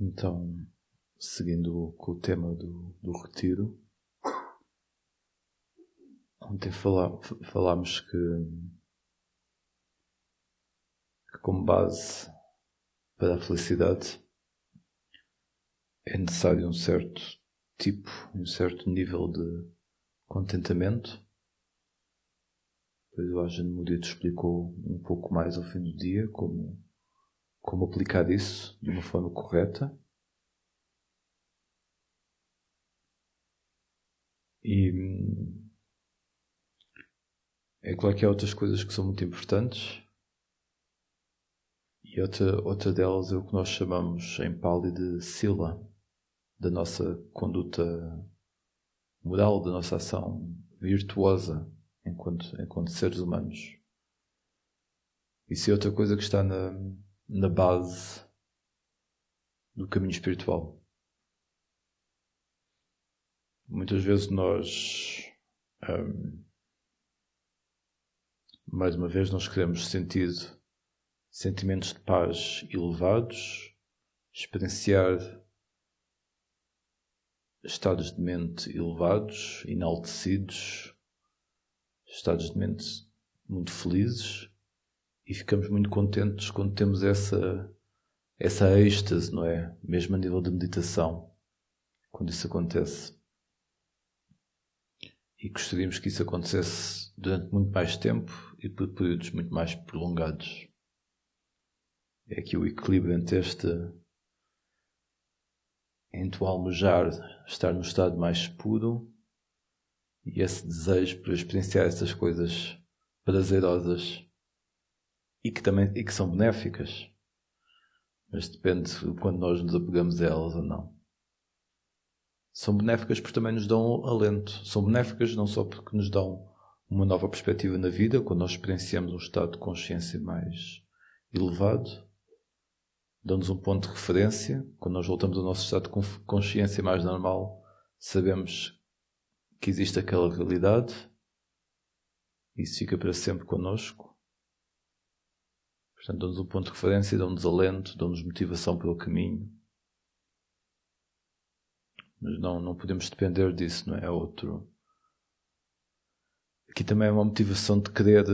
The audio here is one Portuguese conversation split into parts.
Então, seguindo com o tema do, do retiro, ontem falá, falámos que, que, como base para a felicidade, é necessário um certo tipo, um certo nível de contentamento. Depois o Ajahn Mudita explicou um pouco mais ao fim do dia como como aplicar isso de uma forma correta. E é claro que há outras coisas que são muito importantes. E outra, outra delas é o que nós chamamos em Pali de sila, da nossa conduta moral, da nossa ação virtuosa enquanto, enquanto seres humanos. Isso é outra coisa que está na, na base do caminho espiritual. Muitas vezes nós, um, mais uma vez, nós queremos sentir sentimentos de paz elevados, experienciar estados de mente elevados, enaltecidos, estados de mente muito felizes e ficamos muito contentes quando temos essa, essa êxtase, não é? Mesmo a nível de meditação, quando isso acontece. E gostaríamos que isso acontecesse durante muito mais tempo e por períodos muito mais prolongados. É aqui o equilíbrio entre este entre o almejar estar no estado mais puro e esse desejo por experienciar essas coisas prazerosas e que também e que são benéficas. Mas depende de quando nós nos apegamos a elas ou não. São benéficas porque também nos dão alento. São benéficas não só porque nos dão uma nova perspectiva na vida, quando nós experienciamos um estado de consciência mais elevado, dão-nos um ponto de referência. Quando nós voltamos ao nosso estado de consciência mais normal, sabemos que existe aquela realidade. Isso fica para sempre connosco. Portanto, dão-nos um ponto de referência, dão-nos alento, dão-nos motivação pelo caminho. Mas não, não podemos depender disso, não é? É outro. Aqui também é uma motivação de querer.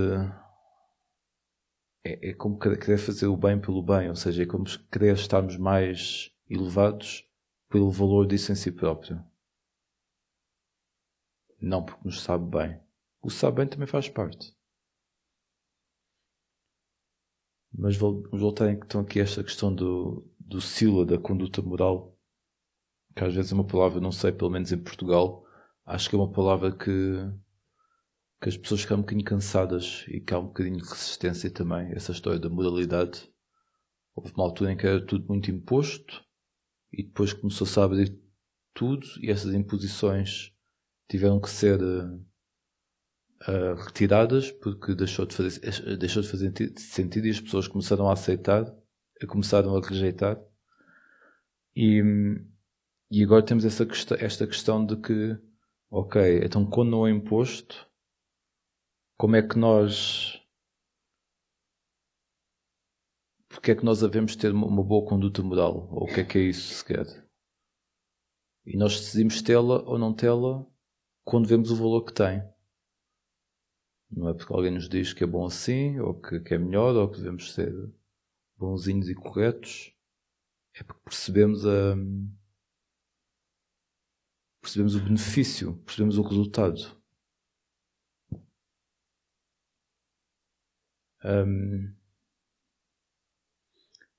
É, é como querer fazer o bem pelo bem, ou seja, é como querer estarmos mais elevados pelo valor disso em si próprio. Não porque nos sabe bem. O sabe bem também faz parte. Mas voltar então aqui a esta questão do, do sila, da conduta moral, que às vezes é uma palavra, não sei, pelo menos em Portugal, acho que é uma palavra que, que as pessoas ficam um bocadinho cansadas e que há um bocadinho de resistência também, essa história da moralidade. Houve uma altura em que era tudo muito imposto e depois começou-se a abrir tudo e essas imposições tiveram que ser uh, uh, retiradas porque deixou de, fazer, deixou de fazer sentido e as pessoas começaram a aceitar, começaram a rejeitar. E, e agora temos essa esta questão de que, ok, então quando não é imposto, como é que nós. Porque é que nós devemos ter uma boa conduta moral? Ou o que é que é isso sequer? E nós decidimos tê-la ou não tê-la quando vemos o valor que tem. Não é porque alguém nos diz que é bom assim, ou que, que é melhor, ou que devemos ser bonzinhos e corretos. É porque percebemos a. Percebemos o benefício, percebemos o resultado. Um,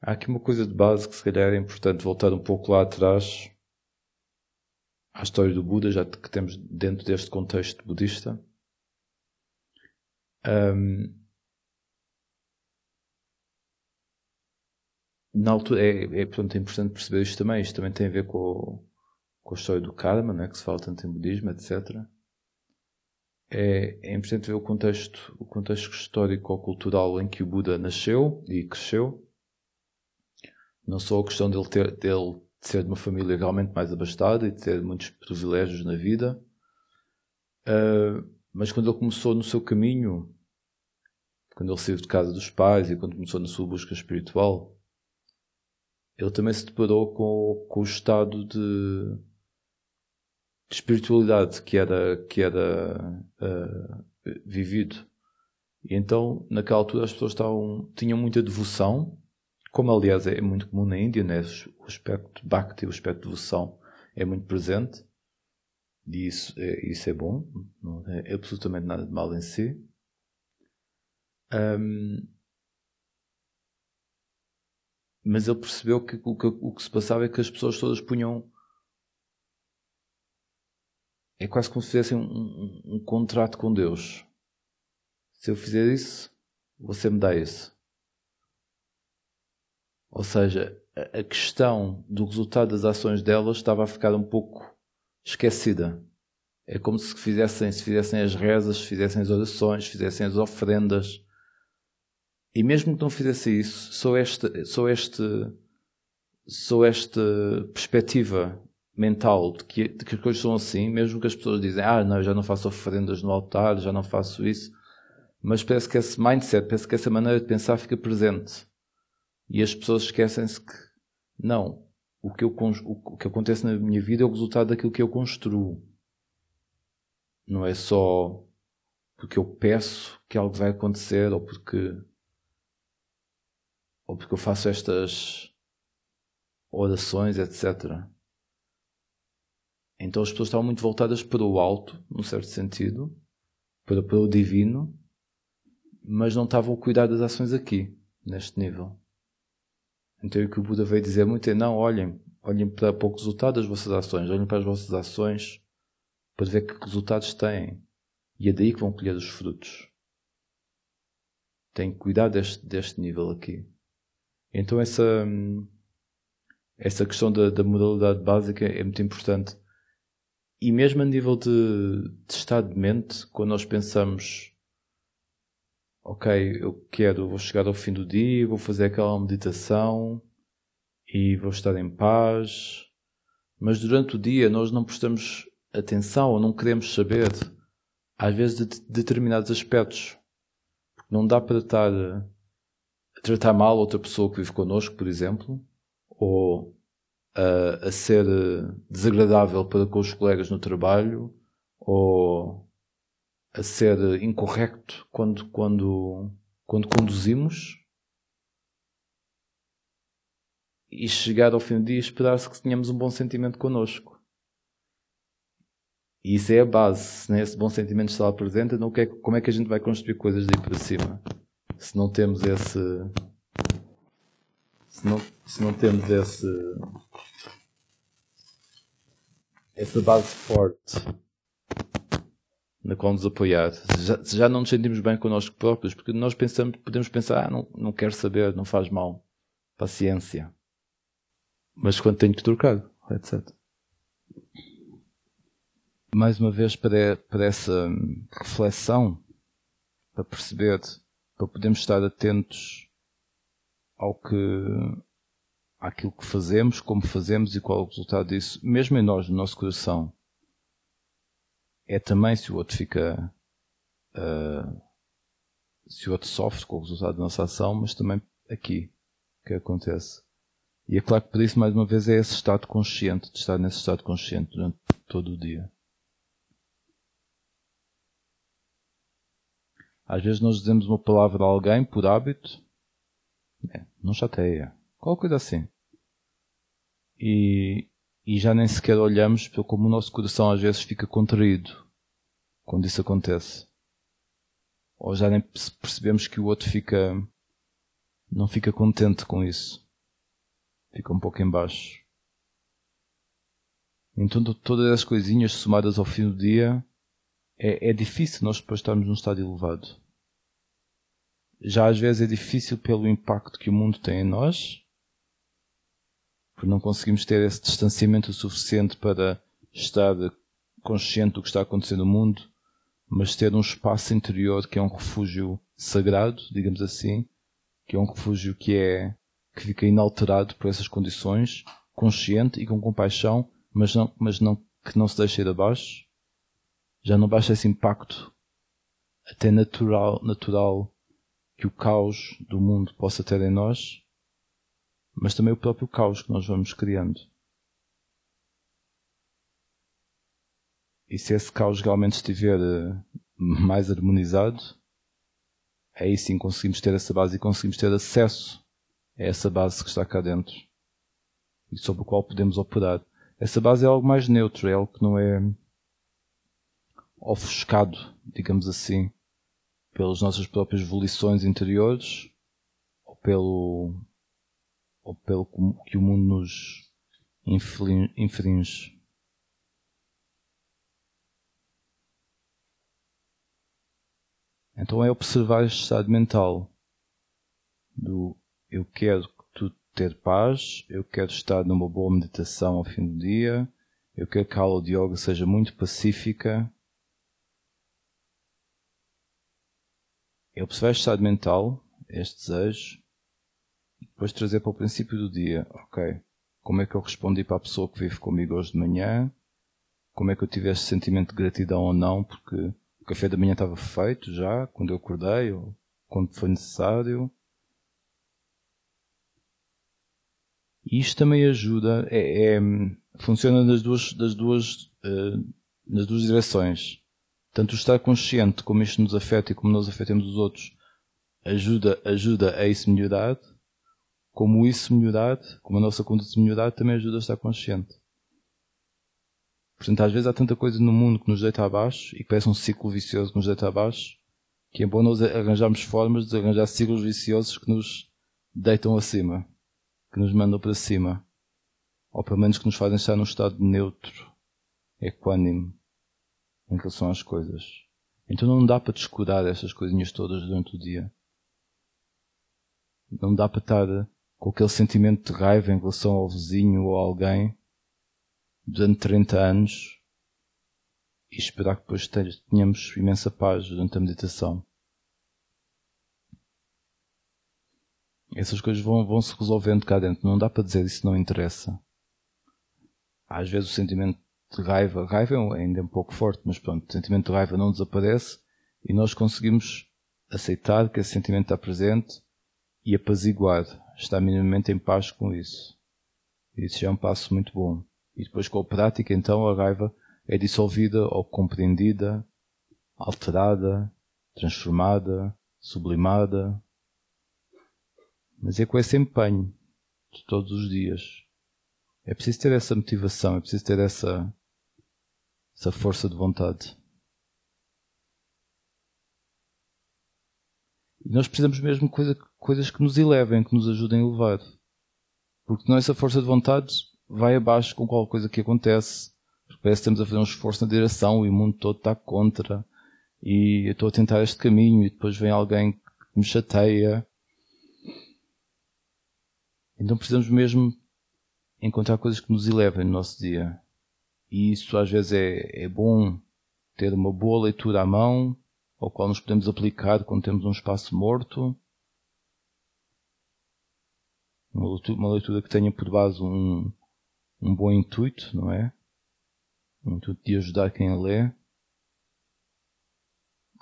há aqui uma coisa de base que se calhar é importante voltar um pouco lá atrás à história do Buda, já que temos dentro deste contexto budista. Um, na altura, é, é, portanto, é importante perceber isto também. Isto também tem a ver com, o, com a história do karma, né, que se fala tanto em budismo, etc. É, é importante ver o contexto, o contexto histórico ou cultural em que o Buda nasceu e cresceu. Não só a questão dele, ter, dele ser de uma família realmente mais abastada e ter muitos privilégios na vida, uh, mas quando ele começou no seu caminho quando ele saiu de casa dos pais e quando começou na sua busca espiritual, ele também se deparou com, com o estado de, de espiritualidade que era, que era uh, vivido. E então, naquela altura, as pessoas estavam, tinham muita devoção, como aliás é muito comum na Índia, né? o aspecto bhakti, o aspecto de devoção é muito presente. E isso é, isso é bom, não é absolutamente nada de mal em si. Um, mas ele percebeu que o, que o que se passava é que as pessoas todas punham. É quase como se fizessem um, um, um contrato com Deus. Se eu fizer isso, você me dá isso. Ou seja, a questão do resultado das ações delas estava a ficar um pouco esquecida. É como se fizessem, se fizessem as rezas, se fizessem as orações, se fizessem as ofrendas. E mesmo que não fizesse isso, só esta, só este, só esta perspectiva mental de que, de que as coisas são assim, mesmo que as pessoas dizem, ah, não, já não faço ofrendas no altar, já não faço isso, mas parece que esse mindset, parece que essa maneira de pensar fica presente. E as pessoas esquecem-se que, não, o que, eu, o que acontece na minha vida é o resultado daquilo que eu construo. Não é só porque eu peço que algo vai acontecer ou porque ou porque eu faço estas orações, etc. Então as pessoas estavam muito voltadas para o alto, num certo sentido, para, para o divino, mas não estavam a cuidar das ações aqui, neste nível. Então o que o Buda veio dizer muito é: não, olhem, olhem para, para o resultado das vossas ações, olhem para as vossas ações para ver que resultados têm. E é daí que vão colher os frutos. Tem que cuidar deste, deste nível aqui. Então essa, essa questão da, da modalidade básica é muito importante. E mesmo a nível de, de estado de mente, quando nós pensamos ok, eu quero, vou chegar ao fim do dia, vou fazer aquela meditação e vou estar em paz. Mas durante o dia nós não prestamos atenção ou não queremos saber, às vezes, de determinados aspectos. Porque não dá para estar tratar mal outra pessoa que vive connosco, por exemplo, ou a, a ser desagradável para com os colegas no trabalho, ou a ser incorreto quando, quando, quando conduzimos e chegar ao fim do dia e esperar-se que tenhamos um bom sentimento connosco. E isso é a base. Se nem esse bom sentimento está lá presente, então é, como é que a gente vai construir coisas daí para cima? Se não temos esse. Se não, se não temos esse. essa base forte na qual nos apoiar. Já, já não nos sentimos bem connosco próprios, porque nós pensamos, podemos pensar, ah, não, não quero saber, não faz mal. Paciência. Mas quando tenho que trocar, etc. Mais uma vez, para, para essa reflexão, para perceber, para podermos estar atentos ao que, àquilo que fazemos, como fazemos e qual é o resultado disso, mesmo em nós, no nosso coração é também se o outro fica. Uh, se o outro sofre com o resultado da nossa ação, mas também aqui que acontece. E é claro que por isso, mais uma vez, é esse estado consciente, de estar nesse estado consciente durante todo o dia. Às vezes nós dizemos uma palavra a alguém por hábito, é, não chateia, qualquer coisa assim. E, e já nem sequer olhamos para como o nosso coração às vezes fica contraído quando isso acontece. Ou já nem percebemos que o outro fica não fica contente com isso. Fica um pouco em baixo. Então todas as coisinhas somadas ao fim do dia é, é difícil nós depois estarmos num estado elevado. Já às vezes é difícil pelo impacto que o mundo tem em nós porque não conseguimos ter esse distanciamento suficiente para estar consciente do que está acontecendo no mundo, mas ter um espaço interior que é um refúgio sagrado, digamos assim, que é um refúgio que é que fica inalterado por essas condições, consciente e com compaixão, mas não, mas não que não se deixa ir abaixo. Já não basta esse impacto até natural, natural que o caos do mundo possa ter em nós, mas também o próprio caos que nós vamos criando. E se esse caos realmente estiver eh, mais harmonizado, aí sim conseguimos ter essa base e conseguimos ter acesso a essa base que está cá dentro e sobre o qual podemos operar. Essa base é algo mais neutro, é algo que não é ofuscado, digamos assim, pelas nossas próprias volições interiores ou pelo ou pelo que o mundo nos infringe. Então é observar este estado mental do eu quero ter paz, eu quero estar numa boa meditação ao fim do dia, eu quero que a aula de yoga seja muito pacífica. É observar este estado mental, este desejo, e depois trazer para o princípio do dia, ok, como é que eu respondi para a pessoa que vive comigo hoje de manhã, como é que eu tive este sentimento de gratidão ou não, porque o café da manhã estava feito já, quando eu acordei, ou quando foi necessário, E isto também ajuda, é, é, funciona nas duas, das duas, uh, nas duas direções. Tanto o estar consciente como isto nos afeta e como nós afetamos os outros ajuda, ajuda a isso melhorar, como isso melhorar, como a nossa conduta melhorar, também ajuda a estar consciente. Portanto, às vezes há tanta coisa no mundo que nos deita abaixo e que parece um ciclo vicioso que nos deita abaixo, que é bom nós arranjarmos formas de arranjar ciclos viciosos que nos deitam acima que nos mandam para cima, ou pelo menos que nos fazem estar num estado neutro, equânime, em relação às coisas. Então não dá para descurar essas coisinhas todas durante o dia. Não dá para estar com aquele sentimento de raiva em relação ao vizinho ou a alguém durante 30 anos e esperar que depois tenhamos imensa paz durante a meditação. Essas coisas vão, vão se resolvendo cá dentro. Não dá para dizer isso não interessa. Às vezes o sentimento de raiva, raiva é ainda um pouco forte, mas pronto, o sentimento de raiva não desaparece e nós conseguimos aceitar que esse sentimento está presente e apaziguar, estar minimamente em paz com isso. Isso já é um passo muito bom. E depois com a prática, então, a raiva é dissolvida ou compreendida, alterada, transformada, sublimada, mas é com esse empenho de todos os dias. É preciso ter essa motivação, é preciso ter essa, essa força de vontade. E nós precisamos mesmo coisa, coisas que nos elevem, que nos ajudem a elevar. Porque não essa força de vontade vai abaixo com qualquer coisa que acontece. Porque parece que estamos a fazer um esforço na direção e o mundo todo está contra. E eu estou a tentar este caminho e depois vem alguém que me chateia então precisamos mesmo encontrar coisas que nos elevem no nosso dia. E isso às vezes é, é bom ter uma boa leitura à mão, ao qual nos podemos aplicar quando temos um espaço morto. Uma leitura, uma leitura que tenha por base um, um bom intuito, não é? Um intuito de ajudar quem a lê.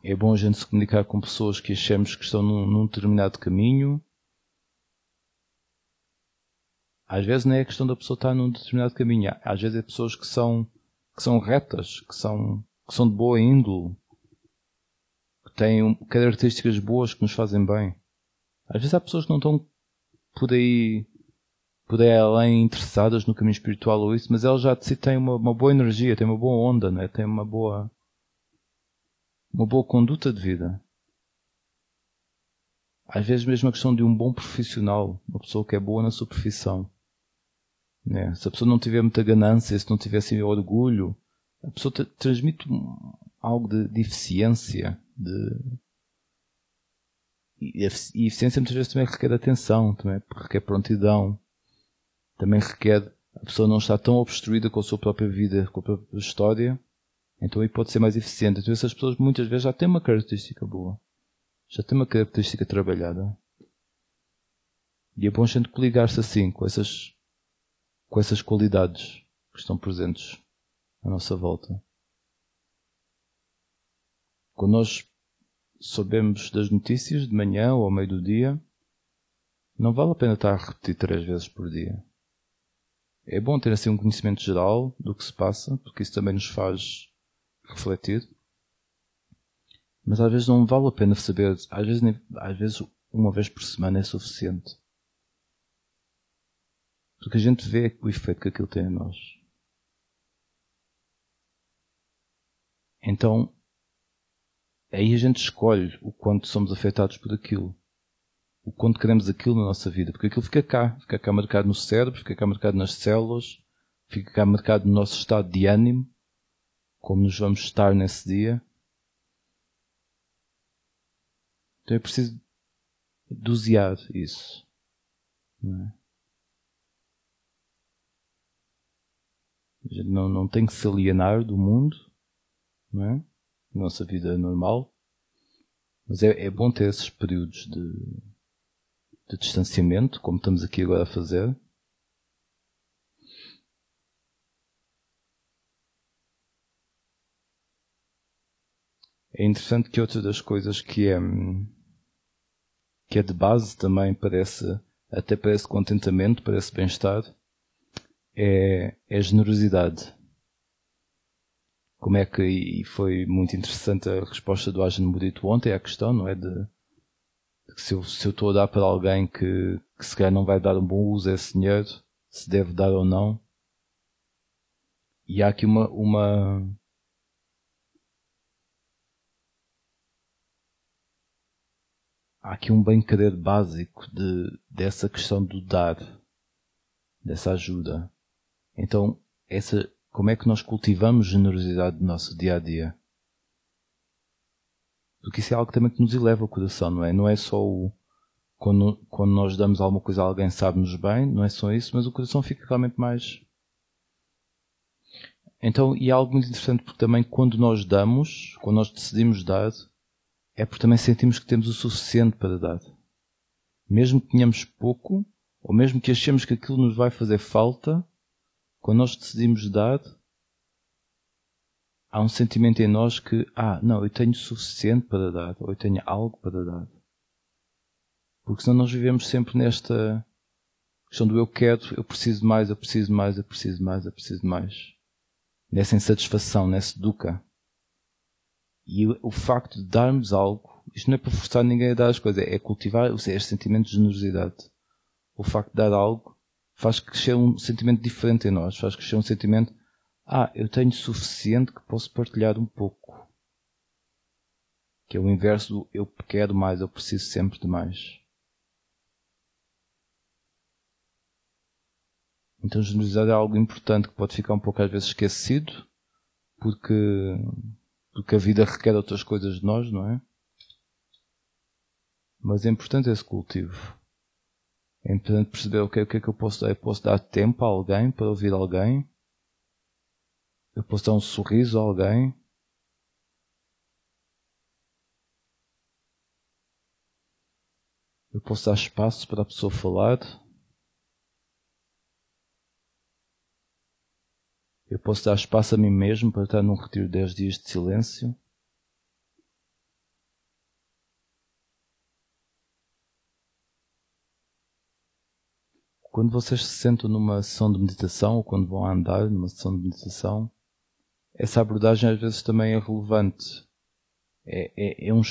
É bom a gente se comunicar com pessoas que achamos que estão num, num determinado caminho às vezes não é questão da pessoa estar num determinado caminho. Às vezes é pessoas que são, que são retas, que são, que são de boa índole, que têm características boas que nos fazem bem. Às vezes há pessoas que não estão por aí, por aí além interessadas no caminho espiritual ou isso, mas elas já de si têm uma, uma boa energia, têm uma boa onda, né? têm uma boa, uma boa conduta de vida. Às vezes mesmo a questão de um bom profissional, uma pessoa que é boa na sua profissão. Né? Se a pessoa não tiver muita ganância, se não tiver assim, orgulho, a pessoa transmite algo de, de eficiência. De... E, e eficiência muitas vezes também requer atenção, também requer prontidão, também requer a pessoa não estar tão obstruída com a sua própria vida, com a própria história, então aí pode ser mais eficiente. Então essas pessoas muitas vezes já têm uma característica boa, já têm uma característica trabalhada. E é bom a gente coligar-se assim, com essas com essas qualidades que estão presentes à nossa volta. Quando nós sabemos das notícias de manhã ou ao meio do dia, não vale a pena estar a repetir três vezes por dia. É bom ter assim um conhecimento geral do que se passa, porque isso também nos faz refletir. Mas às vezes não vale a pena saber, às vezes, às vezes uma vez por semana é suficiente. Porque a gente vê o efeito que aquilo tem em nós. Então, aí a gente escolhe o quanto somos afetados por aquilo. O quanto queremos aquilo na nossa vida. Porque aquilo fica cá. Fica cá marcado no cérebro, fica cá marcado nas células, fica cá marcado no nosso estado de ânimo, como nos vamos estar nesse dia. Então é preciso dosear isso. Não é? A gente não, não tem que se alienar do mundo, não é? Nossa vida normal. Mas é, é bom ter esses períodos de, de distanciamento, como estamos aqui agora a fazer. É interessante que outra das coisas que é, que é de base também parece, até parece contentamento, parece bem-estar, é, é generosidade. Como é que, e foi muito interessante a resposta do Agen Murito ontem à questão, não é? De, de se eu, se eu estou a dar para alguém que, que se calhar não vai dar um bom uso a esse dinheiro, se deve dar ou não. E há aqui uma, uma, há aqui um bem-querer básico de, dessa questão do dar, dessa ajuda. Então, essa, como é que nós cultivamos generosidade no nosso dia a dia? Porque isso é algo também que nos eleva o coração, não é? Não é só o. Quando, quando nós damos alguma coisa a alguém sabe-nos bem, não é só isso, mas o coração fica realmente mais. Então, e é algo muito interessante porque também quando nós damos, quando nós decidimos dar, é porque também sentimos que temos o suficiente para dar. Mesmo que tenhamos pouco, ou mesmo que achemos que aquilo nos vai fazer falta, quando nós decidimos dar, há um sentimento em nós que, ah, não, eu tenho suficiente para dar, ou eu tenho algo para dar. Porque senão nós vivemos sempre nesta questão do eu quero, eu preciso mais, eu preciso mais, eu preciso mais, eu preciso mais. Nessa insatisfação, nessa duca. E o facto de darmos algo, isto não é para forçar ninguém a dar as coisas, é cultivar este sentimento de generosidade. O facto de dar algo faz crescer um sentimento diferente em nós, faz crescer um sentimento, ah, eu tenho suficiente que posso partilhar um pouco. Que é o inverso do eu quero mais, eu preciso sempre de mais. Então generosidade é algo importante que pode ficar um pouco às vezes esquecido, porque porque a vida requer outras coisas de nós, não é? Mas é importante esse cultivo. Importante perceber okay, o que é que eu posso dar. Eu posso dar tempo a alguém para ouvir alguém. Eu posso dar um sorriso a alguém. Eu posso dar espaço para a pessoa falar. Eu posso dar espaço a mim mesmo para estar num retiro de 10 dias de silêncio. Quando vocês se sentam numa sessão de meditação ou quando vão andar numa sessão de meditação, essa abordagem às vezes também é relevante. É, é, é, um,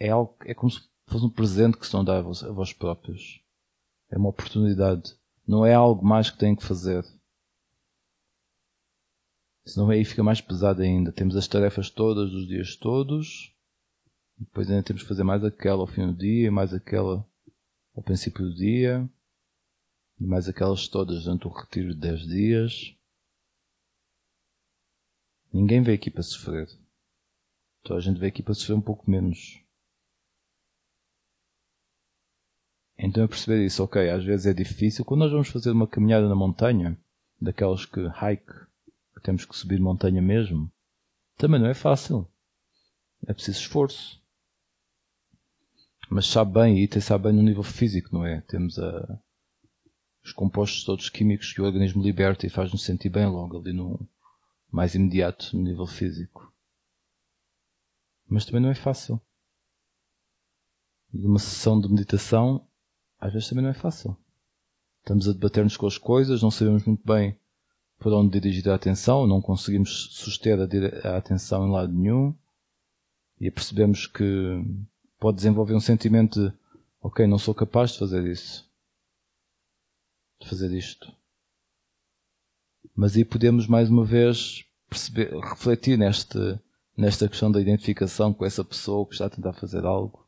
é, algo, é como se fosse um presente que estão a dar a vós, a vós próprios. É uma oportunidade. Não é algo mais que têm que fazer. Senão aí fica mais pesado ainda. Temos as tarefas todas dos dias todos. Depois ainda temos que fazer mais aquela ao fim do dia, mais aquela ao princípio do dia. E mais aquelas todas durante o retiro de 10 dias. Ninguém veio aqui para sofrer. Então a gente veio aqui para sofrer um pouco menos. Então é perceber isso, ok, às vezes é difícil. Quando nós vamos fazer uma caminhada na montanha, daquelas que hike, temos que subir montanha mesmo, também não é fácil. É preciso esforço. Mas sabe bem, e até sabe bem no nível físico, não é? Temos a, os compostos todos químicos que o organismo liberta e faz-nos sentir bem logo ali no mais imediato no nível físico. Mas também não é fácil. E uma sessão de meditação às vezes também não é fácil. Estamos a debater-nos com as coisas, não sabemos muito bem por onde dirigir a atenção, não conseguimos suster a, a atenção em lado nenhum e percebemos que pode desenvolver um sentimento de ok, não sou capaz de fazer isso, de fazer isto. Mas aí podemos mais uma vez perceber, refletir neste, nesta questão da identificação com essa pessoa que está a tentar fazer algo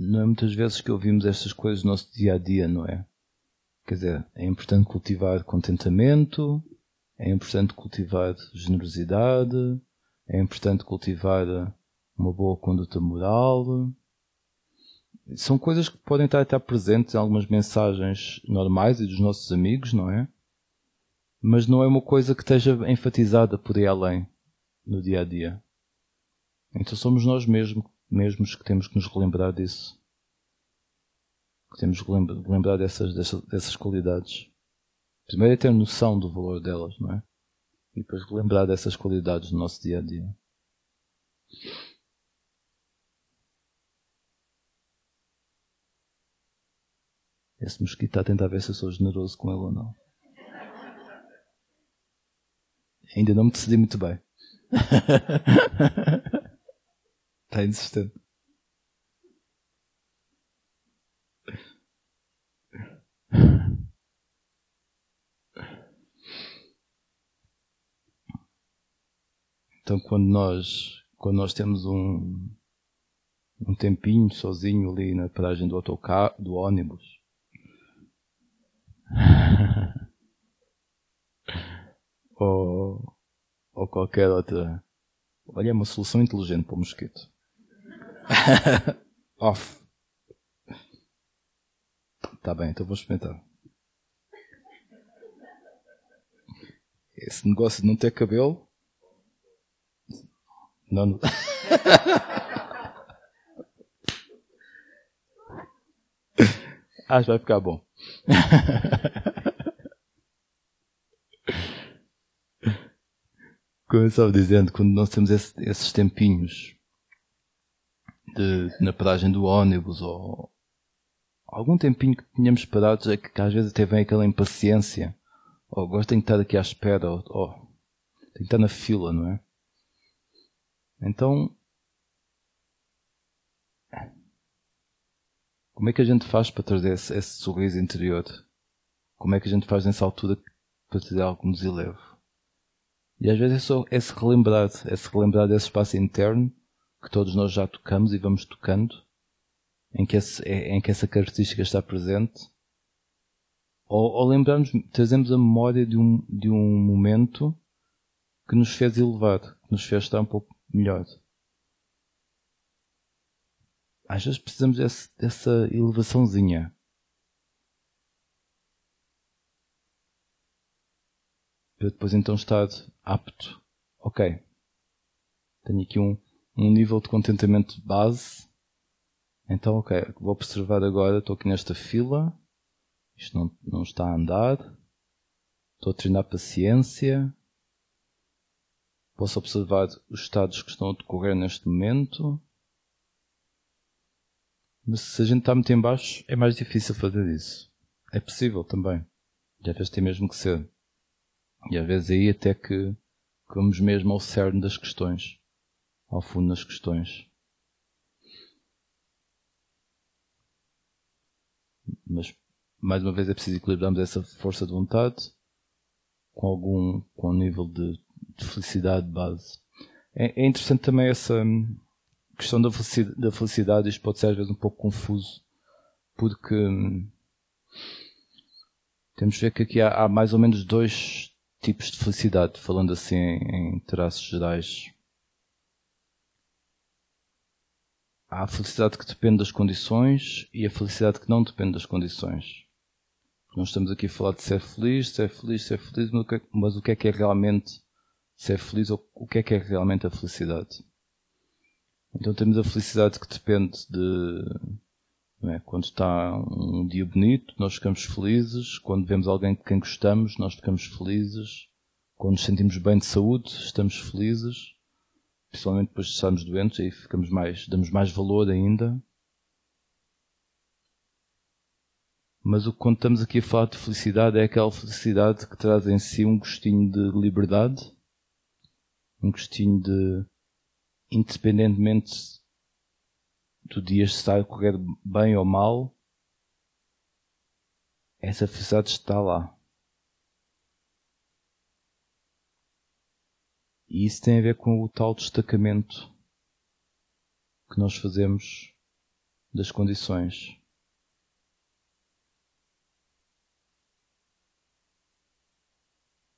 não é muitas vezes que ouvimos estas coisas no nosso dia a dia, não é? Quer dizer, é importante cultivar contentamento, é importante cultivar generosidade, é importante cultivar uma boa conduta moral. São coisas que podem estar, estar presentes em algumas mensagens normais e dos nossos amigos, não é? Mas não é uma coisa que esteja enfatizada por aí além no dia a dia. Então somos nós mesmos, mesmos que temos que nos relembrar disso. Que temos que lembrar dessas, dessas, dessas qualidades. Primeiro é ter noção do valor delas, não é? E depois lembrar dessas qualidades no nosso dia a dia. Esse mosquito está a tentar ver se eu sou generoso com ele ou não. Ainda não me decidi muito bem. Está insistente. Então quando nós quando nós temos um um tempinho sozinho ali na paragem do autocarro, do ônibus. ou, ou qualquer outra. Olha, é uma solução inteligente para o mosquito. Off. Tá bem, então vou experimentar. Esse negócio de não ter cabelo. Não. não. Acho que vai ficar bom. Estava dizendo, quando nós temos esse, esses tempinhos de, na paragem do ônibus ou algum tempinho que tínhamos parados é que, que às vezes até vem aquela impaciência ou gosto de estar aqui à espera ou, ou tenho que estar na fila, não é? Então como é que a gente faz para trazer esse, esse sorriso interior? Como é que a gente faz nessa altura para trazer nos eleve? E às vezes é só é se relembrar, é se relembrar desse espaço interno que todos nós já tocamos e vamos tocando, em que, esse, é, em que essa característica está presente, ou, ou lembrarmos, trazemos a memória de um, de um momento que nos fez elevar, que nos fez estar um pouco melhor. Às vezes precisamos desse, dessa elevaçãozinha. Para depois então estar apto. Ok. Tenho aqui um, um nível de contentamento base. Então, ok, vou observar agora, estou aqui nesta fila, isto não, não está a andar, estou a treinar paciência, posso observar os estados que estão a decorrer neste momento. Mas se a gente está muito em baixo, é mais difícil fazer isso. É possível também. E às vezes tem mesmo que ser. E às vezes aí até que vamos mesmo ao cerne das questões ao fundo nas questões. Mas, mais uma vez, é preciso equilibrarmos essa força de vontade com algum com um nível de, de felicidade de base. É, é, interessante também essa hum, questão da felicidade, da felicidade. Isto pode ser às vezes um pouco confuso, porque hum, temos de ver que aqui há, há mais ou menos dois tipos de felicidade, falando assim em traços gerais. Há a felicidade que depende das condições e a felicidade que não depende das condições. Nós estamos aqui a falar de ser feliz, ser feliz, ser feliz, mas o que é que é realmente ser feliz ou o que é que é realmente a felicidade? Então temos a felicidade que depende de. É? Quando está um dia bonito, nós ficamos felizes. Quando vemos alguém de quem gostamos, nós ficamos felizes. Quando nos sentimos bem de saúde, estamos felizes. Principalmente depois de estarmos doentes, aí ficamos mais, damos mais valor ainda. Mas o que estamos aqui a falar de felicidade é aquela felicidade que traz em si um gostinho de liberdade, um gostinho de, independentemente do dia estar a correr bem ou mal, essa felicidade está lá. E isso tem a ver com o tal destacamento que nós fazemos das condições.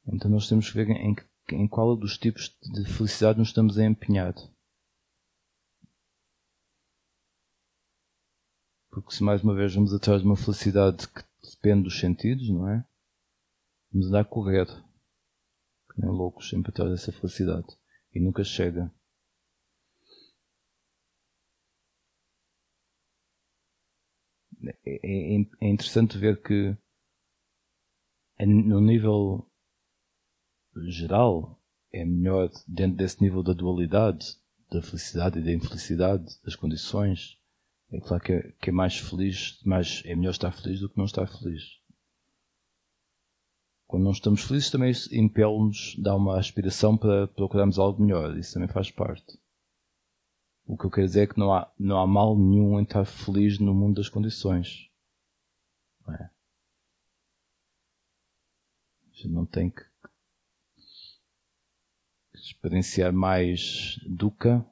Então nós temos que ver em, em qual dos tipos de felicidade nos estamos a empenhar. Porque se mais uma vez vamos atrás de uma felicidade que depende dos sentidos, não é? Vamos andar a correr. Que nem loucos, sempre atrás dessa felicidade. E nunca chega. É, é, é interessante ver que no nível geral é melhor dentro desse nível da dualidade, da felicidade e da infelicidade, das condições. É claro que é, que é mais feliz, mais, é melhor estar feliz do que não estar feliz. Quando não estamos felizes também isso impele-nos, dá uma aspiração para procurarmos algo melhor. Isso também faz parte. O que eu quero dizer é que não há, não há mal nenhum em estar feliz no mundo das condições. Não é? A gente não tem que experienciar mais dukkha,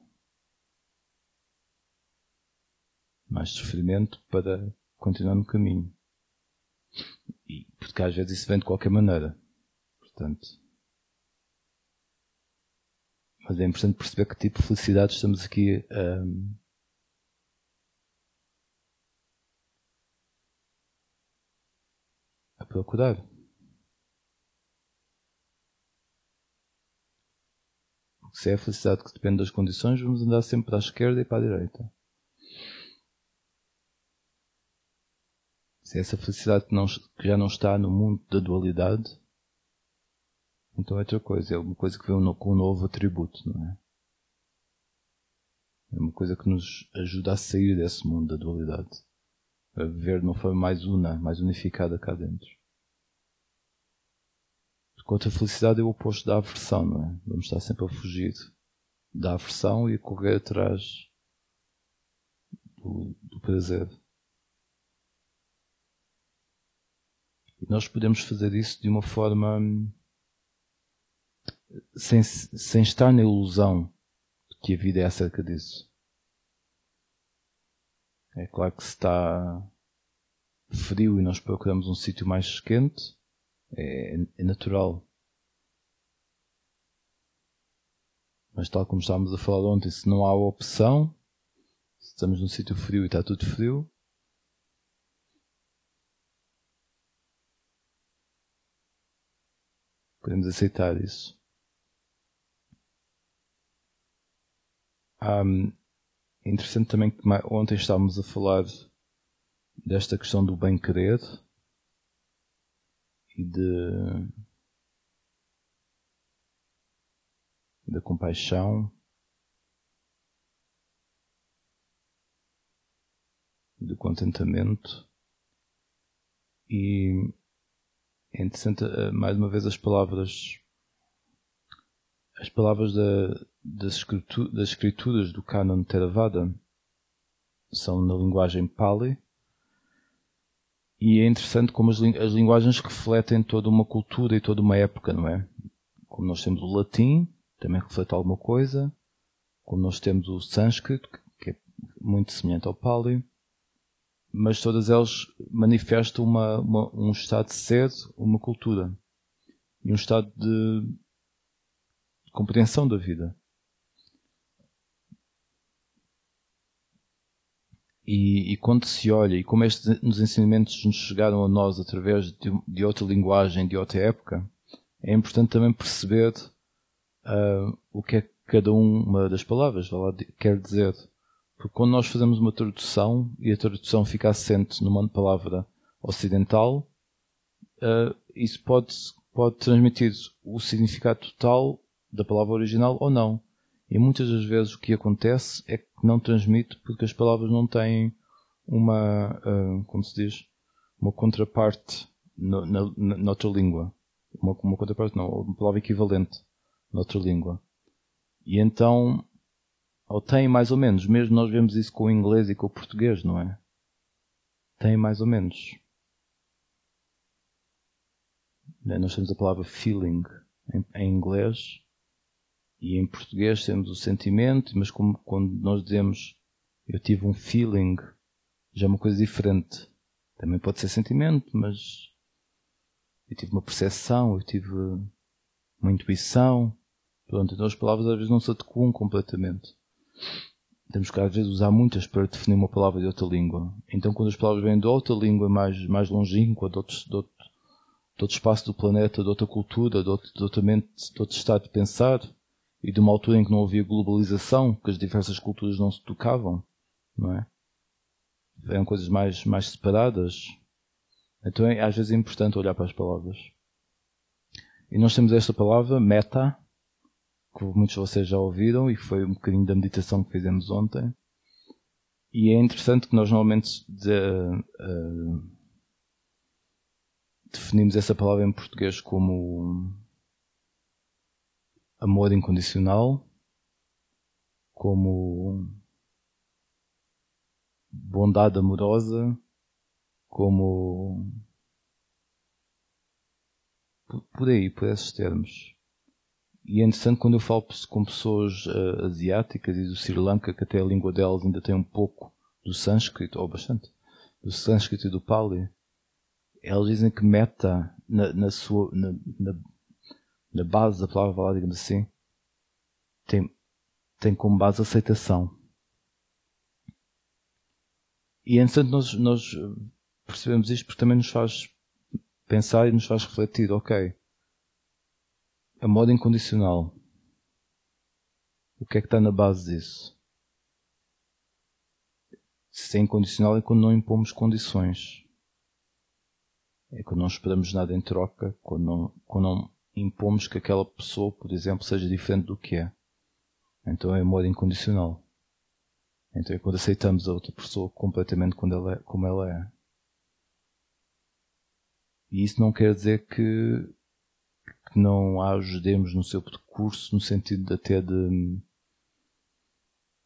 mais sofrimento para continuar no caminho. E, porque às vezes isso vem de qualquer maneira. Portanto, mas é importante perceber que tipo de felicidade estamos aqui um, a procurar. se é a felicidade que depende das condições, vamos andar sempre para a esquerda e para a direita. Se é essa felicidade que, não, que já não está no mundo da dualidade, então é outra coisa, é uma coisa que vem com um novo atributo, não é? É uma coisa que nos ajuda a sair desse mundo da dualidade, a viver de uma forma mais una, mais unificada cá dentro. Enquanto a felicidade é o oposto da aversão, não é? Vamos estar sempre a fugir da aversão e correr atrás do, do prazer. E nós podemos fazer isso de uma forma sem, sem estar na ilusão de que a vida é acerca disso. É claro que se está frio e nós procuramos um sítio mais quente, é, é natural. Mas tal como estávamos a falar ontem, se não há opção, se estamos num sítio frio e está tudo frio, podemos aceitar isso. Um, é interessante também que ontem estávamos a falar desta questão do bem-querer e de da compaixão do contentamento e é interessante eh, mais uma vez as palavras as palavras da, das, escritu, das escrituras do Canon Theravada são na linguagem Pali. E é interessante como as, as linguagens refletem toda uma cultura e toda uma época, não é? Como nós temos o latim, também reflete alguma coisa, como nós temos o sânscrito, que é muito semelhante ao Pali, mas todas elas manifestam uma, uma, um estado de ser, uma cultura e um estado de compreensão da vida. E, e, quando se olha, e como estes nos ensinamentos nos chegaram a nós através de, de outra linguagem, de outra época, é importante também perceber uh, o que é cada uma das palavras quer dizer. Porque quando nós fazemos uma tradução e a tradução fica assente numa palavra ocidental, uh, isso pode, pode transmitir o significado total da palavra original ou não. E muitas das vezes o que acontece é que não transmite porque as palavras não têm uma, uh, como se diz, uma contraparte na, na, noutra língua. Uma, uma contraparte, não, uma palavra equivalente noutra língua. E então, ou tem mais ou menos, mesmo nós vemos isso com o inglês e com o português, não é? Tem mais ou menos. Nós temos a palavra feeling em, em inglês e em português temos o sentimento, mas como, quando nós dizemos eu tive um feeling, já é uma coisa diferente. Também pode ser sentimento, mas eu tive uma percepção, eu tive uma intuição. Pronto, então as palavras às vezes não se adequam completamente. Temos que às vezes usar muitas para definir uma palavra de outra língua. Então quando as palavras vêm de outra língua mais, mais longínqua, de outro, de, outro, de outro espaço do planeta, de outra cultura, de outro, de, outra mente, de outro estado de pensar, e de uma altura em que não havia globalização, que as diversas culturas não se tocavam, não é? Eram coisas mais, mais separadas. Então é, às vezes é importante olhar para as palavras. E nós temos esta palavra, meta, que muitos de vocês já ouviram e foi um bocadinho da meditação que fizemos ontem. E é interessante que nós normalmente de, uh, definimos essa palavra em português como amor incondicional, como bondade amorosa, como por aí, por esses termos. E é interessante quando eu falo com pessoas uh, asiáticas e do Sri Lanka, que até a língua delas ainda tem um pouco do sânscrito, ou bastante, do sânscrito e do pali, elas dizem que meta na, na sua, na, na, na, base da palavra, digamos assim, tem, tem como base aceitação. E é interessante nós, nós percebemos isto porque também nos faz pensar e nos faz refletir, ok, a moda incondicional, o que é que está na base disso? Se é incondicional é quando não impomos condições. É quando não esperamos nada em troca, quando não, quando não impomos que aquela pessoa, por exemplo, seja diferente do que é. Então é amor incondicional. Então é quando aceitamos a outra pessoa completamente quando ela é, como ela é. E isso não quer dizer que, que não a ajudemos no seu percurso, no sentido até de,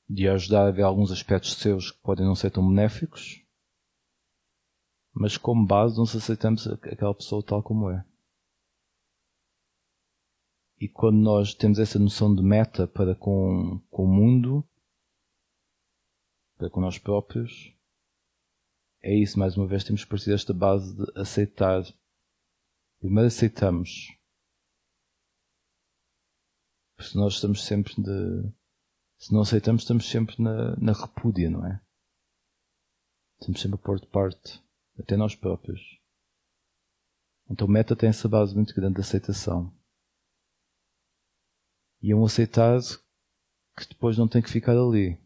de ajudar a ver alguns aspectos seus que podem não ser tão benéficos, mas como base nós aceitamos aquela pessoa tal como é. E quando nós temos essa noção de meta para com, com o mundo, para com nós próprios, é isso, mais uma vez, temos partir desta base de aceitar. Primeiro aceitamos. Se nós estamos sempre de. Se não aceitamos, estamos sempre na, na repúdia, não é? Estamos sempre a pôr de parte, até nós próprios. Então, meta tem essa base muito grande de aceitação. E é um aceitar que depois não tem que ficar ali.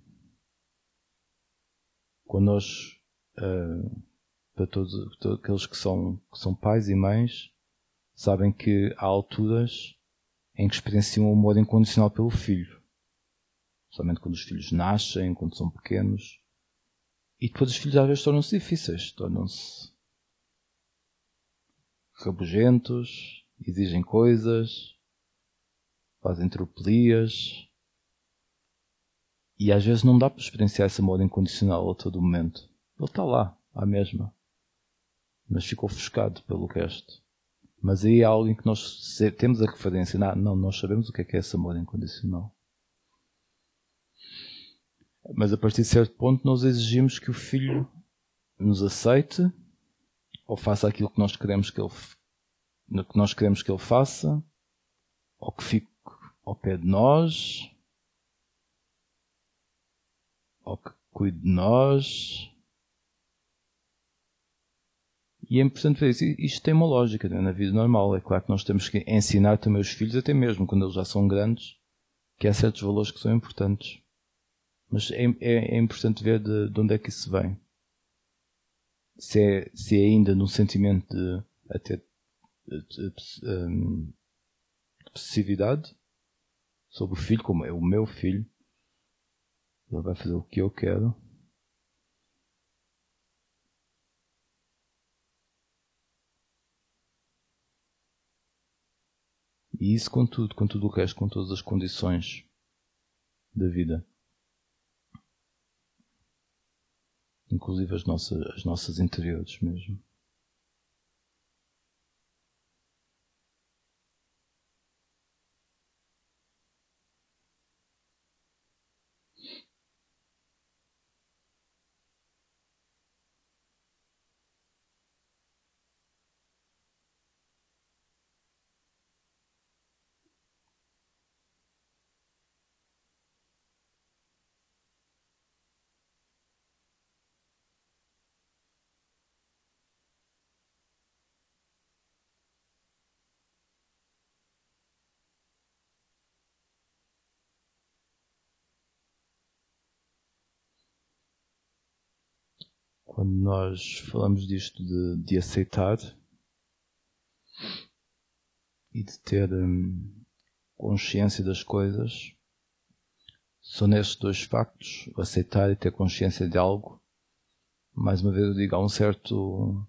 Quando nós uh, para todos, todos, aqueles que são, que são pais e mães, sabem que há alturas em que experienciam o amor incondicional pelo filho. Somente quando os filhos nascem, quando são pequenos. E depois os filhos às vezes tornam-se difíceis, tornam-se rabugentos, exigem coisas, fazem tropelias. E às vezes não dá para experienciar esse amor incondicional a todo momento. Ele está lá, à mesma. Mas ficou ofuscado pelo resto. Mas aí algo em que nós temos a referência. Não, não, nós sabemos o que é que é esse amor incondicional. Mas a partir de certo ponto nós exigimos que o filho nos aceite ou faça aquilo que nós queremos que ele que nós queremos que ele faça ou que fique ao pé de nós ou que cuide de nós e é importante ver isso. Isto tem uma lógica né? na vida normal. É claro que nós temos que ensinar também os filhos, até mesmo quando eles já são grandes, que há certos valores que são importantes. Mas é, é, é importante ver de, de, onde é que isso vem. Se é, se é ainda num sentimento de até de, de, de, possessividade sobre o filho, como é o meu filho, ele vai fazer o que eu quero. E isso com tudo, com tudo o resto, com todas as condições da vida. Inclusive as nossas, as nossas interiores mesmo. Quando nós falamos disto de, de aceitar e de ter hum, consciência das coisas, são nestes dois factos, aceitar e ter consciência de algo, mais uma vez eu digo, há um certo, um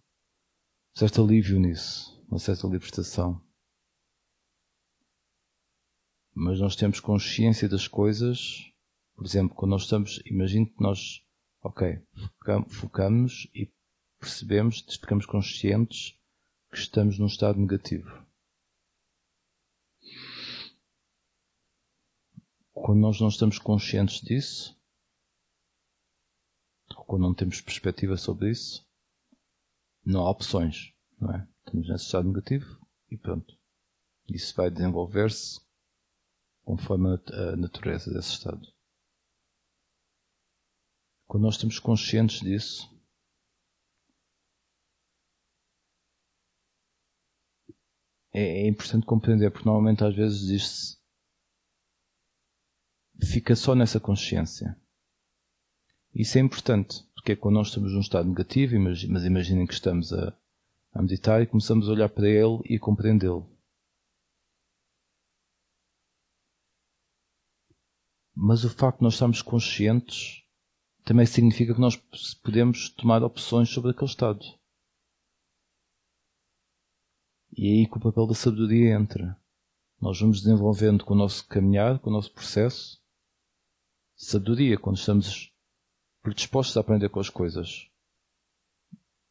certo alívio nisso, uma certa libertação. Mas nós temos consciência das coisas, por exemplo, quando nós estamos, imagine que nós Ok, focamos e percebemos, ficamos conscientes que estamos num estado negativo. Quando nós não estamos conscientes disso, quando não temos perspectiva sobre isso, não há opções, não é? Estamos nesse estado negativo e pronto. Isso vai desenvolver-se conforme a natureza desse estado. Quando nós estamos conscientes disso, é, é importante compreender, porque normalmente às vezes diz-se fica só nessa consciência. Isso é importante, porque é quando nós estamos num estado negativo, mas imaginem que estamos a, a meditar e começamos a olhar para ele e compreendê-lo. Mas o facto de nós estarmos conscientes também significa que nós podemos tomar opções sobre aquele estado. E é aí que o papel da sabedoria entra. Nós vamos desenvolvendo com o nosso caminhar, com o nosso processo, sabedoria quando estamos predispostos a aprender com as coisas.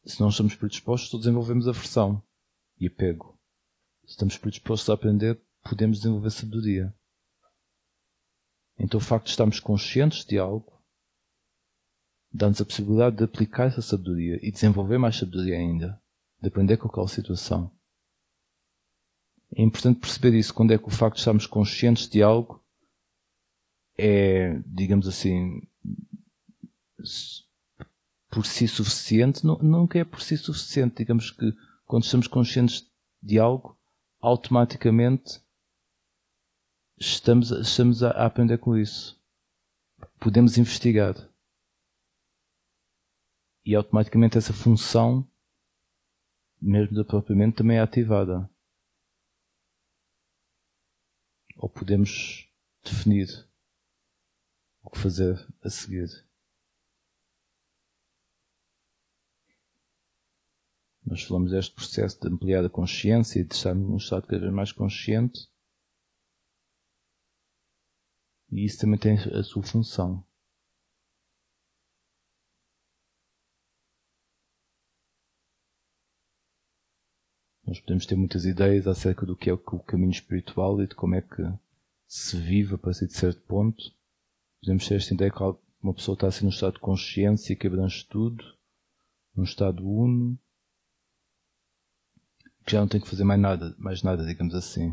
Se não estamos predispostos, desenvolvemos aversão e apego. Se estamos predispostos a aprender, podemos desenvolver sabedoria. Então o facto de estarmos conscientes de algo dá-nos a possibilidade de aplicar essa sabedoria e desenvolver mais sabedoria ainda, de aprender com aquela situação. É importante perceber isso quando é que o facto de estarmos conscientes de algo é, digamos assim, por si suficiente, nunca é por si suficiente. Digamos que quando estamos conscientes de algo, automaticamente estamos, estamos a aprender com isso. Podemos investigar e automaticamente essa função, mesmo da própria mente, também é ativada. Ou podemos definir o que fazer a seguir. Nós falamos deste processo de ampliar a consciência e de estarmos num estado cada vez mais consciente. E isso também tem a sua função. Nós podemos ter muitas ideias acerca do que é o caminho espiritual e de como é que se vive a partir de certo ponto. Podemos ter esta ideia que uma pessoa está assim num estado de consciência que abrange tudo, num estado uno, que já não tem que fazer mais nada, mais nada, digamos assim.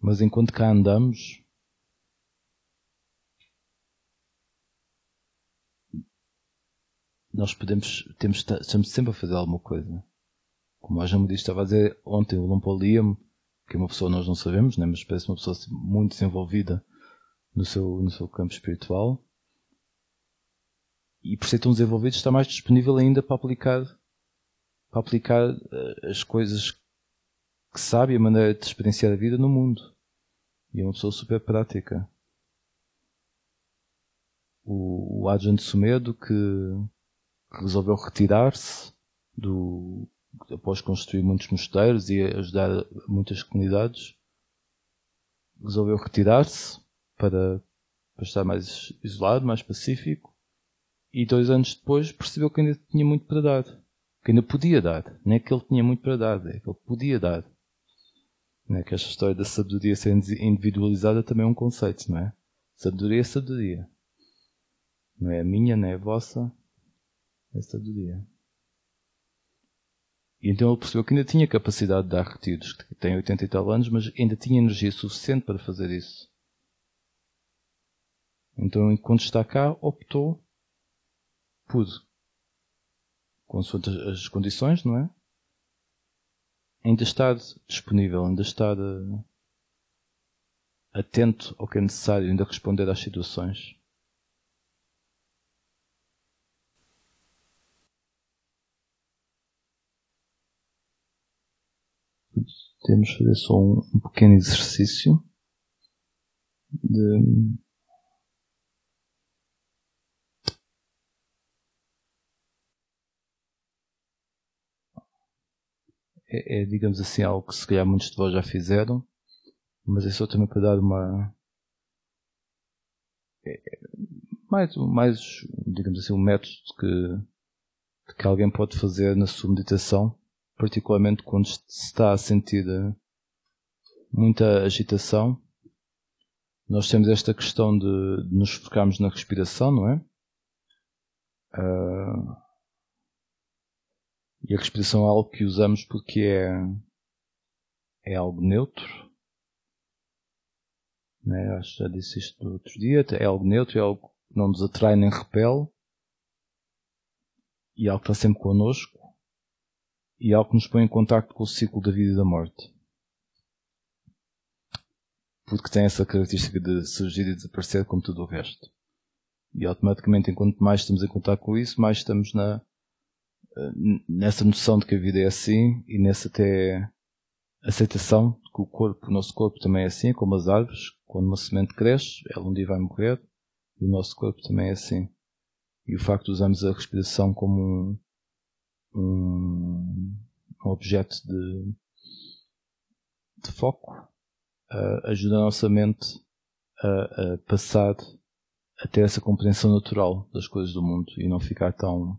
Mas enquanto cá andamos, nós podemos, temos, estamos sempre a fazer alguma coisa como a Jamudi estava a dizer ontem, o Lompoliam, que é uma pessoa nós não sabemos, né, mas parece uma pessoa assim muito desenvolvida no seu, no seu campo espiritual. E por ser tão desenvolvido está mais disponível ainda para aplicar para aplicar eh, as coisas que sabe a maneira de experienciar a vida no mundo. E é uma pessoa super prática. O, o Adjan Sumedo que resolveu retirar-se do após construir muitos mosteiros e ajudar muitas comunidades resolveu retirar-se para, para estar mais isolado, mais pacífico e dois anos depois percebeu que ainda tinha muito para dar que ainda podia dar não é que ele tinha muito para dar é que ele podia dar não é que esta história da sabedoria ser individualizada também é um conceito não é? sabedoria é sabedoria não é a minha, não é a vossa, é sabedoria. E então ele percebeu que ainda tinha capacidade de dar retiros, que tem 80 e tal anos, mas ainda tinha energia suficiente para fazer isso. Então, enquanto está cá, optou por, consoante as condições, não é? Ainda estar disponível, ainda estar uh, atento ao que é necessário, ainda responder às situações. Temos de fazer só um, um pequeno exercício de é, é, digamos assim, algo que se calhar muitos de vós já fizeram, mas é só também para dar uma. É, é mais, mais, digamos assim, um método que, que alguém pode fazer na sua meditação particularmente quando se está a sentir eh, muita agitação. Nós temos esta questão de, de nos focarmos na respiração, não é? Uh, e a respiração é algo que usamos porque é, é algo neutro. Né? Acho que já disse isto no outro dia. É algo neutro, é algo que não nos atrai nem repele. E é algo que está sempre connosco e algo que nos põe em contacto com o ciclo da vida e da morte. Porque tem essa característica de surgir e desaparecer como tudo o resto. E automaticamente, enquanto mais estamos em contato com isso, mais estamos na, eh, nessa noção de que a vida é assim e nessa até aceitação de que o corpo, o nosso corpo também é assim, como as árvores. Quando uma semente cresce, ela um dia vai morrer e o nosso corpo também é assim. E o facto de usarmos a respiração como um, um, objeto de, de foco uh, ajuda a nossa mente a, a, passar a ter essa compreensão natural das coisas do mundo e não ficar tão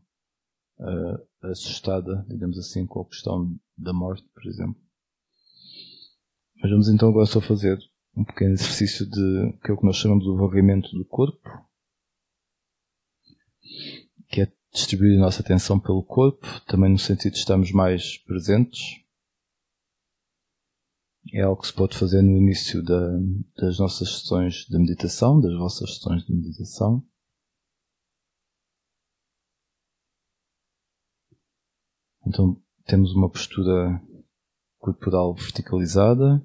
uh, assustada, digamos assim, com a questão da morte, por exemplo. Mas vamos então agora só fazer um pequeno exercício de que é o que nós chamamos de varrimento do corpo, que é distribuir a nossa atenção pelo corpo, também no sentido de estarmos mais presentes. É algo que se pode fazer no início da, das nossas sessões de meditação, das vossas sessões de meditação. Então temos uma postura corporal verticalizada,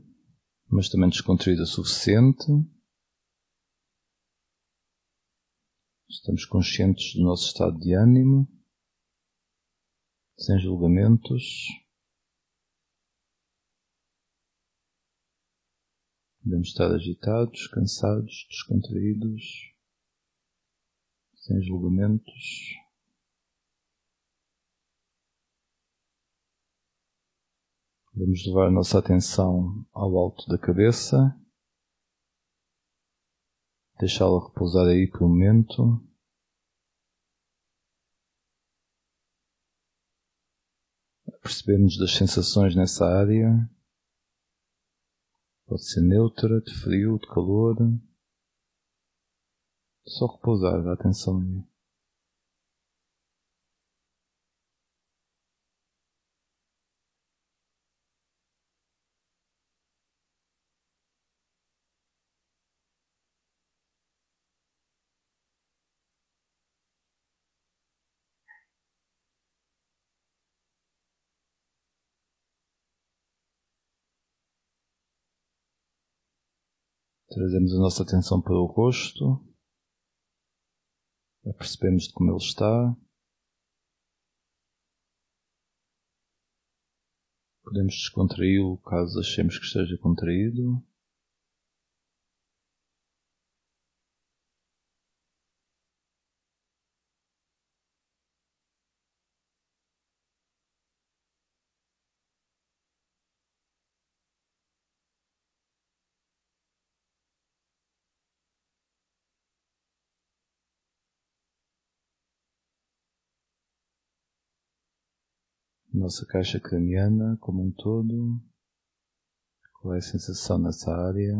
mas também descontraída o suficiente. Estamos conscientes do nosso estado de ânimo, sem julgamentos. Podemos estar agitados, cansados, descontraídos, sem julgamentos. Vamos levar a nossa atenção ao alto da cabeça deixá-la repousar aí por um momento. Percebermos das sensações nessa área. Pode ser neutra, de frio, de calor. Só repousar, a atenção aí. Trazemos a nossa atenção para o rosto, percebemos de como ele está. Podemos descontraí-lo caso achemos que esteja contraído. Nossa caixa craniana como um todo, qual é a sensação nessa área.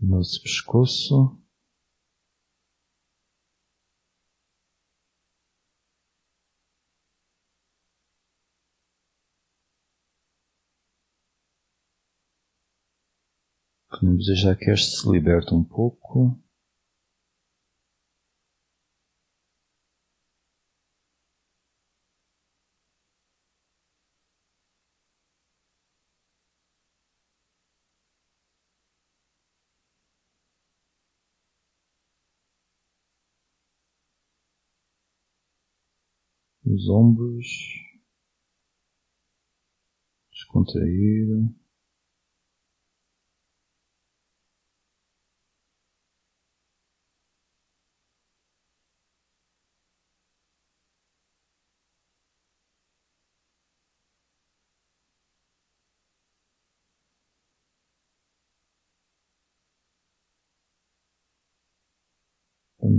Nosso pescoço. Podemos deixar que este se liberte um pouco. Os ombros descontrair.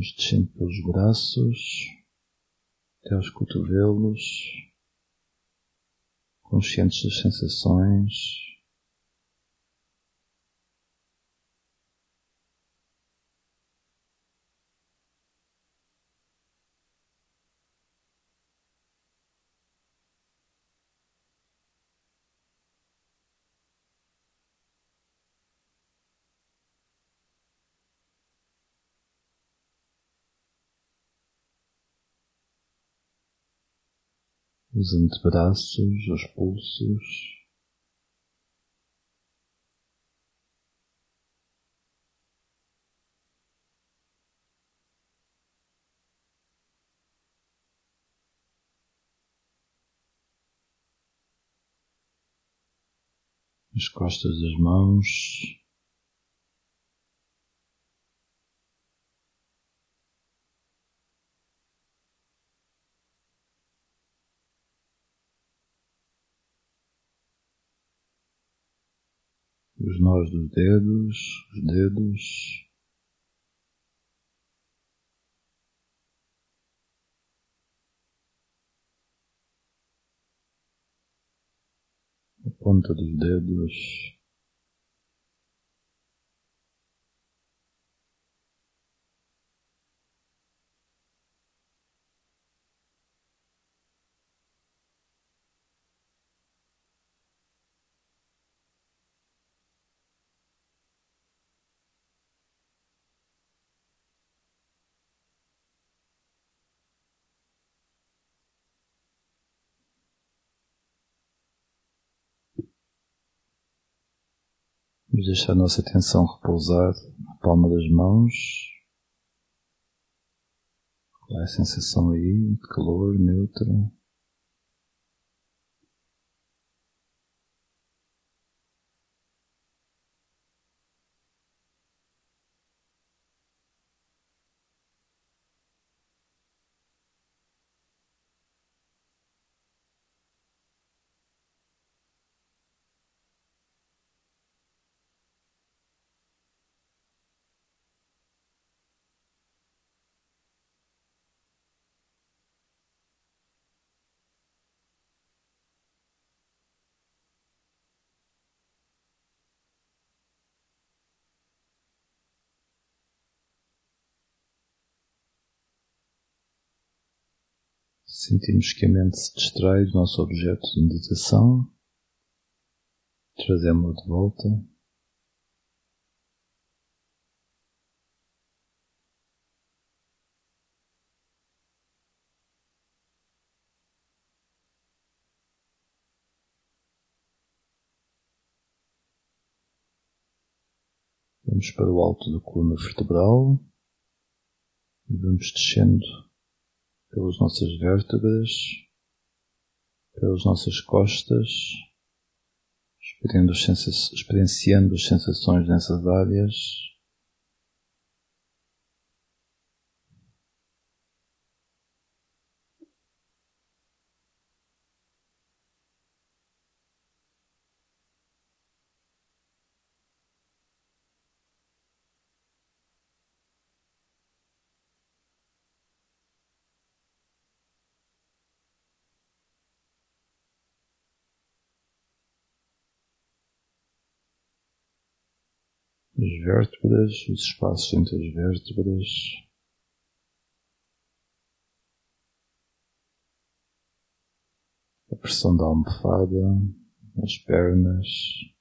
Vamos descendo pelos braços até aos cotovelos, conscientes das sensações. Os antebraços, os pulsos. As costas das mãos. Dos dedos, os dedos. A ponta dos dedos. Vamos deixar a nossa atenção repousar na palma das mãos. Qual é a sensação aí de calor, neutra? Sentimos que a mente se distrai do nosso objeto de meditação, Trazemos-o de volta. Vamos para o alto da coluna vertebral e vamos descendo pelas nossas vértebras, pelas nossas costas, experienciando as sensações nessas áreas. as vértebras, os espaços entre as vértebras. A pressão da almofada, as pernas.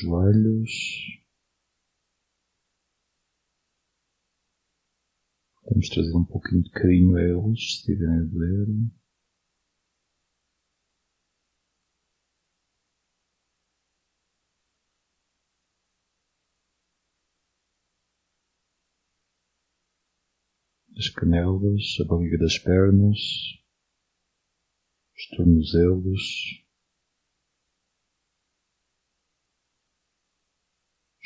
Joelhos. Vamos trazer um pouquinho de carinho a eles, se estiverem a doer. As canelas, a barriga das pernas, os tornozelos.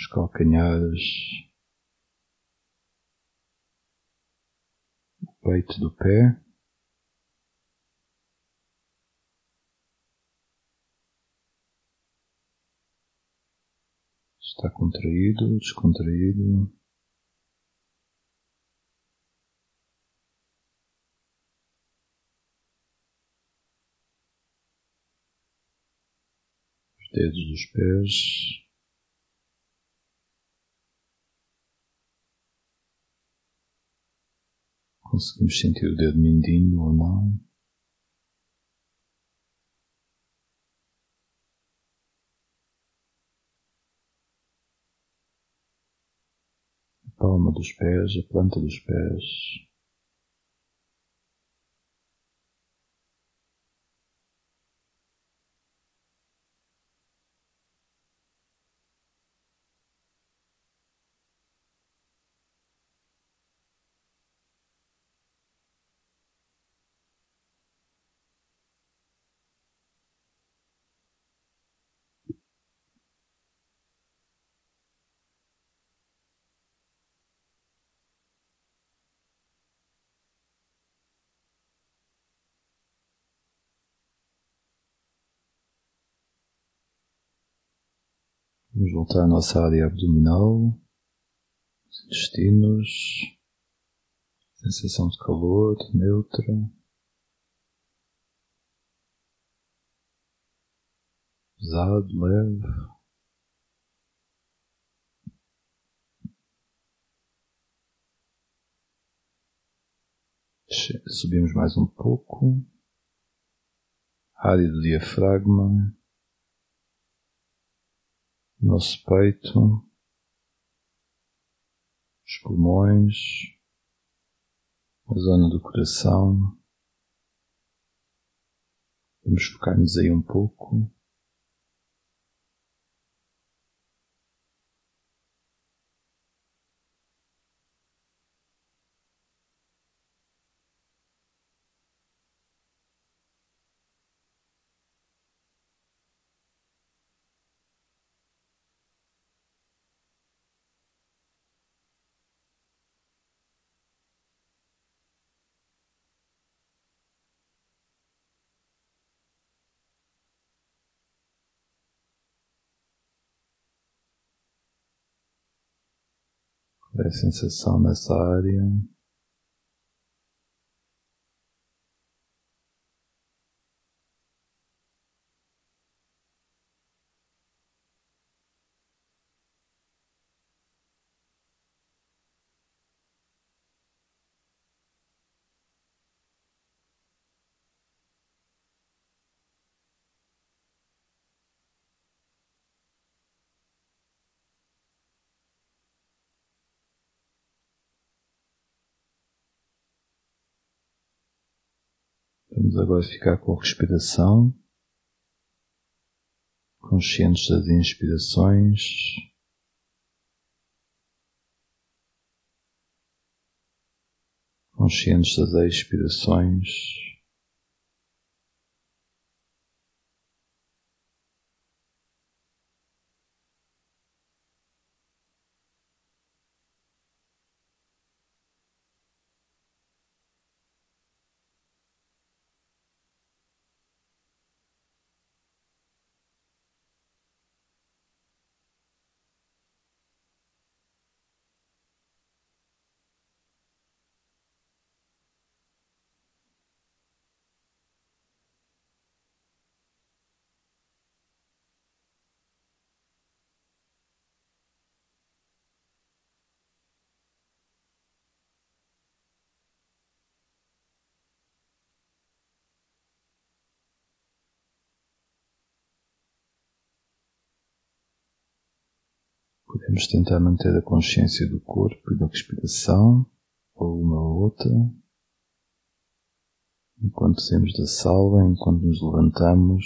Os calcanhares, o peito do pé. Está contraído, descontraído. Os dedos dos pés. Conseguimos sentir o dedo mindinho ou não? A palma dos pés, a planta dos pés. Vamos voltar à nossa área abdominal, os intestinos, sensação de calor, neutra. Pesado, leve. Subimos mais um pouco. Área do diafragma nosso peito, os pulmões, a zona do coração. Vamos focar-nos aí um pouco. Qual é a sensação nessa área? Vamos agora ficar com a respiração, conscientes das inspirações. Conscientes das expirações. Podemos tentar manter a consciência do corpo e da respiração, ou uma ou outra, enquanto saímos da sala, enquanto nos levantamos.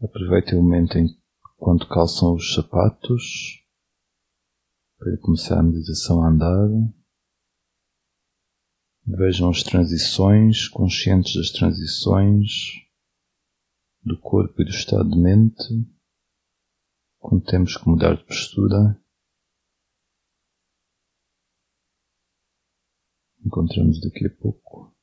Aproveitem o momento enquanto calçam os sapatos para começar a meditação a andar. Vejam as transições, conscientes das transições do corpo e do estado de mente quando temos que mudar de postura, encontramos daqui a pouco.